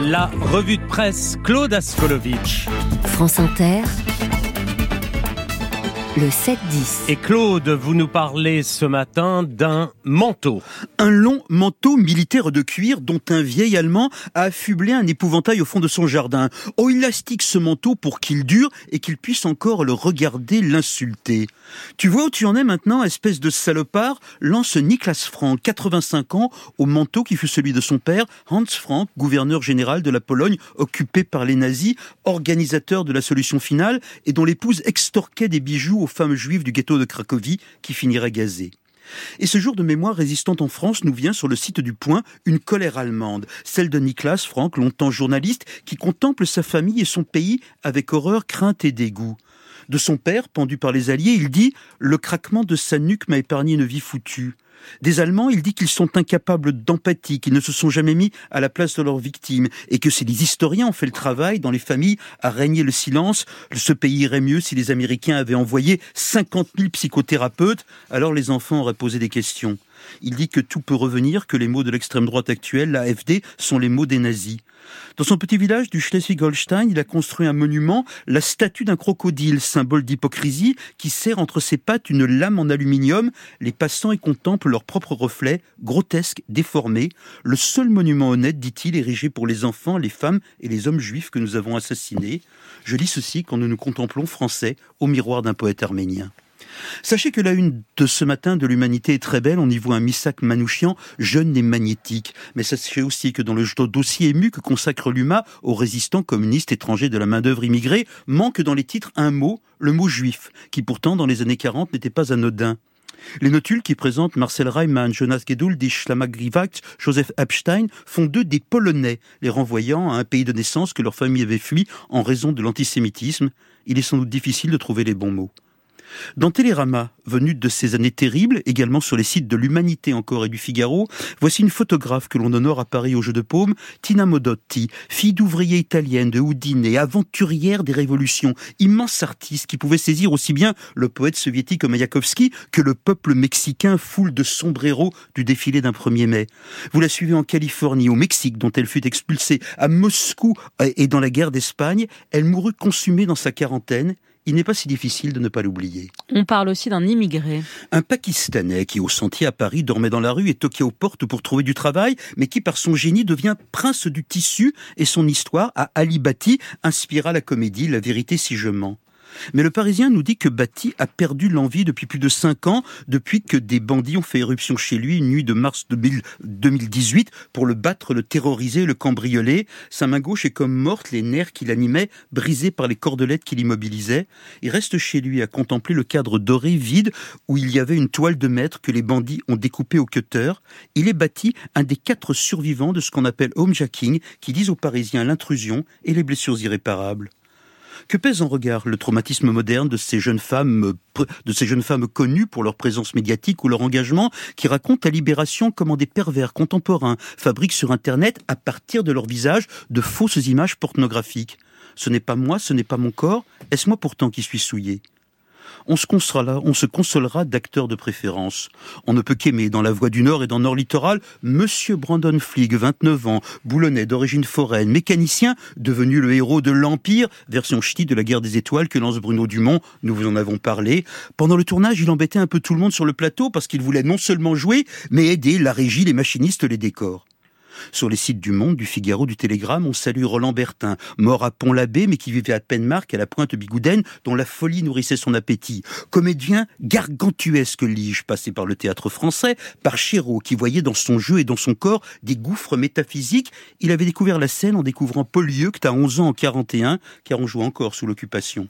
La revue de presse Claude Askolovitch. France Inter le 7-10. Et Claude, vous nous parlez ce matin d'un manteau. Un long manteau militaire de cuir dont un vieil Allemand a affublé un épouvantail au fond de son jardin. Oh, il astique ce manteau pour qu'il dure et qu'il puisse encore le regarder l'insulter. Tu vois où tu en es maintenant, espèce de salopard? Lance Niklas Frank, 85 ans, au manteau qui fut celui de son père, Hans Frank, gouverneur général de la Pologne, occupé par les nazis, organisateur de la solution finale et dont l'épouse extorquait des bijoux aux femmes juives du ghetto de Cracovie qui finiraient gazées. Et ce jour de mémoire résistante en France nous vient sur le site du Point une colère allemande, celle de Niklas Frank, longtemps journaliste, qui contemple sa famille et son pays avec horreur, crainte et dégoût. De son père, pendu par les Alliés, il dit Le craquement de sa nuque m'a épargné une vie foutue. Des Allemands, il dit qu'ils sont incapables d'empathie, qu'ils ne se sont jamais mis à la place de leurs victimes, et que si les historiens ont fait le travail dans les familles à régner le silence, ce pays irait mieux si les Américains avaient envoyé 50 000 psychothérapeutes, alors les enfants auraient posé des questions. Il dit que tout peut revenir, que les mots de l'extrême droite actuelle, la FD, sont les mots des nazis. Dans son petit village du Schleswig-Holstein, il a construit un monument, la statue d'un crocodile, symbole d'hypocrisie, qui serre entre ses pattes une lame en aluminium. Les passants y contemplent leur propre reflet, grotesque, déformé. Le seul monument honnête, dit-il, érigé pour les enfants, les femmes et les hommes juifs que nous avons assassinés. Je lis ceci quand nous nous contemplons français au miroir d'un poète arménien. Sachez que la une de ce matin de l'Humanité est très belle. On y voit un Missak Manouchian, jeune et magnétique. Mais sachez aussi que dans le dossier ému que consacre l'UMA aux résistants communistes étrangers de la main-d'œuvre immigrée, manque dans les titres un mot, le mot juif, qui pourtant dans les années 40 n'était pas anodin. Les notules qui présentent Marcel Reimann, Jonas Geduldig, Schlama Joseph Epstein font d'eux des Polonais, les renvoyant à un pays de naissance que leur famille avait fui en raison de l'antisémitisme. Il est sans doute difficile de trouver les bons mots. Dans Télérama, venu de ces années terribles, également sur les sites de l'Humanité encore et du Figaro, voici une photographe que l'on honore à Paris au Jeu de Paume, Tina Modotti, fille d'ouvrier italienne de Houdin et aventurière des révolutions, immense artiste qui pouvait saisir aussi bien le poète soviétique Mayakovsky que le peuple mexicain foule de sombreros du défilé d'un 1er mai. Vous la suivez en Californie, au Mexique, dont elle fut expulsée, à Moscou et dans la guerre d'Espagne. Elle mourut consumée dans sa quarantaine il n'est pas si difficile de ne pas l'oublier. On parle aussi d'un immigré. Un Pakistanais qui, au sentier à Paris, dormait dans la rue et toquait aux portes pour trouver du travail, mais qui, par son génie, devient prince du tissu et son histoire, à Ali Bati, inspira la comédie La vérité si je mens. Mais le Parisien nous dit que Bati a perdu l'envie depuis plus de cinq ans, depuis que des bandits ont fait éruption chez lui une nuit de mars 2018 pour le battre, le terroriser, le cambrioler. Sa main gauche est comme morte, les nerfs qui l'animaient, brisés par les cordelettes qui l'immobilisaient. Il reste chez lui à contempler le cadre doré vide où il y avait une toile de maître que les bandits ont découpée au cutter. Il est bâti un des quatre survivants de ce qu'on appelle homejacking, qui disent aux Parisiens l'intrusion et les blessures irréparables. Que pèse en regard le traumatisme moderne de ces jeunes femmes, de ces jeunes femmes connues pour leur présence médiatique ou leur engagement, qui racontent à Libération comment des pervers contemporains fabriquent sur Internet, à partir de leur visage, de fausses images pornographiques? Ce n'est pas moi, ce n'est pas mon corps, est-ce moi pourtant qui suis souillé? On se consolera, on se consolera d'acteurs de préférence. On ne peut qu'aimer dans La Voix du Nord et dans Nord Littoral Monsieur Brandon Flieg, 29 ans, boulonnais d'origine foraine, mécanicien, devenu le héros de l'Empire, version ch'ti de la guerre des étoiles que lance Bruno Dumont, nous vous en avons parlé. Pendant le tournage, il embêtait un peu tout le monde sur le plateau parce qu'il voulait non seulement jouer, mais aider la régie, les machinistes, les décors. Sur les sites du Monde, du Figaro, du Télégramme, on salue Roland Bertin, mort à Pont-l'Abbé, mais qui vivait à Penmark, à la pointe Bigoudaine, dont la folie nourrissait son appétit. Comédien gargantuesque lige, passé par le théâtre français, par Chéreau, qui voyait dans son jeu et dans son corps des gouffres métaphysiques. Il avait découvert la scène en découvrant Paul Lieucte à 11 ans en 41, car on joue encore sous l'occupation.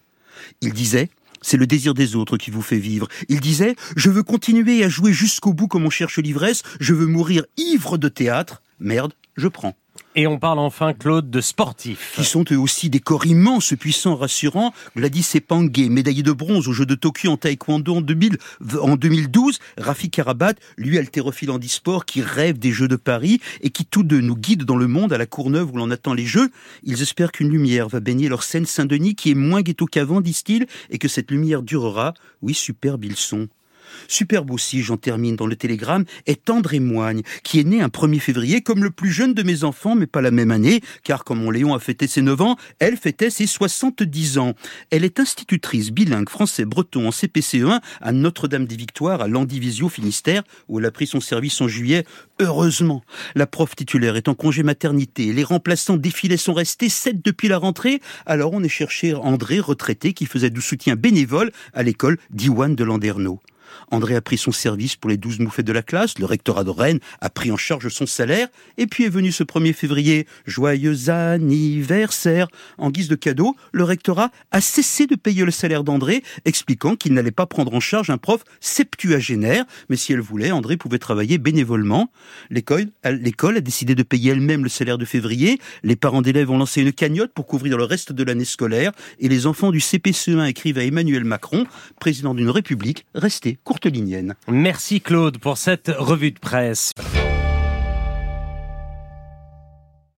Il disait c'est le désir des autres qui vous fait vivre. Il disait, je veux continuer à jouer jusqu'au bout comme on cherche l'ivresse, je veux mourir ivre de théâtre, Merde, je prends. Et on parle enfin, Claude, de sportifs. Qui sont eux aussi des corps immenses, puissants, rassurants. Gladys Epangé, médaillé de bronze aux Jeux de Tokyo en taekwondo en, 2000, en 2012. Rafi Karabat, lui haltérophile en disport, qui rêve des Jeux de Paris et qui tous deux nous guident dans le monde à la Courneuve où l'on attend les Jeux. Ils espèrent qu'une lumière va baigner leur scène Saint-Denis qui est moins ghetto qu'avant, disent-ils, et que cette lumière durera. Oui, superbe ils sont. Superbe aussi, j'en termine dans le télégramme, est André Moigne, qui est né un 1er février comme le plus jeune de mes enfants, mais pas la même année, car comme mon Léon a fêté ses 9 ans, elle fêtait ses 70 ans. Elle est institutrice bilingue français-breton en CPCE1 à Notre-Dame-des-Victoires, à Landivisio, Finistère, où elle a pris son service en juillet. Heureusement, la prof titulaire est en congé maternité, les remplaçants défilés sont restés, sept depuis la rentrée, alors on est cherché André, retraité, qui faisait du soutien bénévole à l'école d'Iwan de Landerneau. André a pris son service pour les douze moufettes de la classe, le rectorat de Rennes a pris en charge son salaire, et puis est venu ce 1er février, joyeux anniversaire. En guise de cadeau, le rectorat a cessé de payer le salaire d'André, expliquant qu'il n'allait pas prendre en charge un prof septuagénaire, mais si elle voulait, André pouvait travailler bénévolement. L'école, a décidé de payer elle-même le salaire de février, les parents d'élèves ont lancé une cagnotte pour couvrir le reste de l'année scolaire, et les enfants du CPCE1 écrivent à Emmanuel Macron, président d'une république, restée courtelinienne. Merci Claude pour cette revue de presse.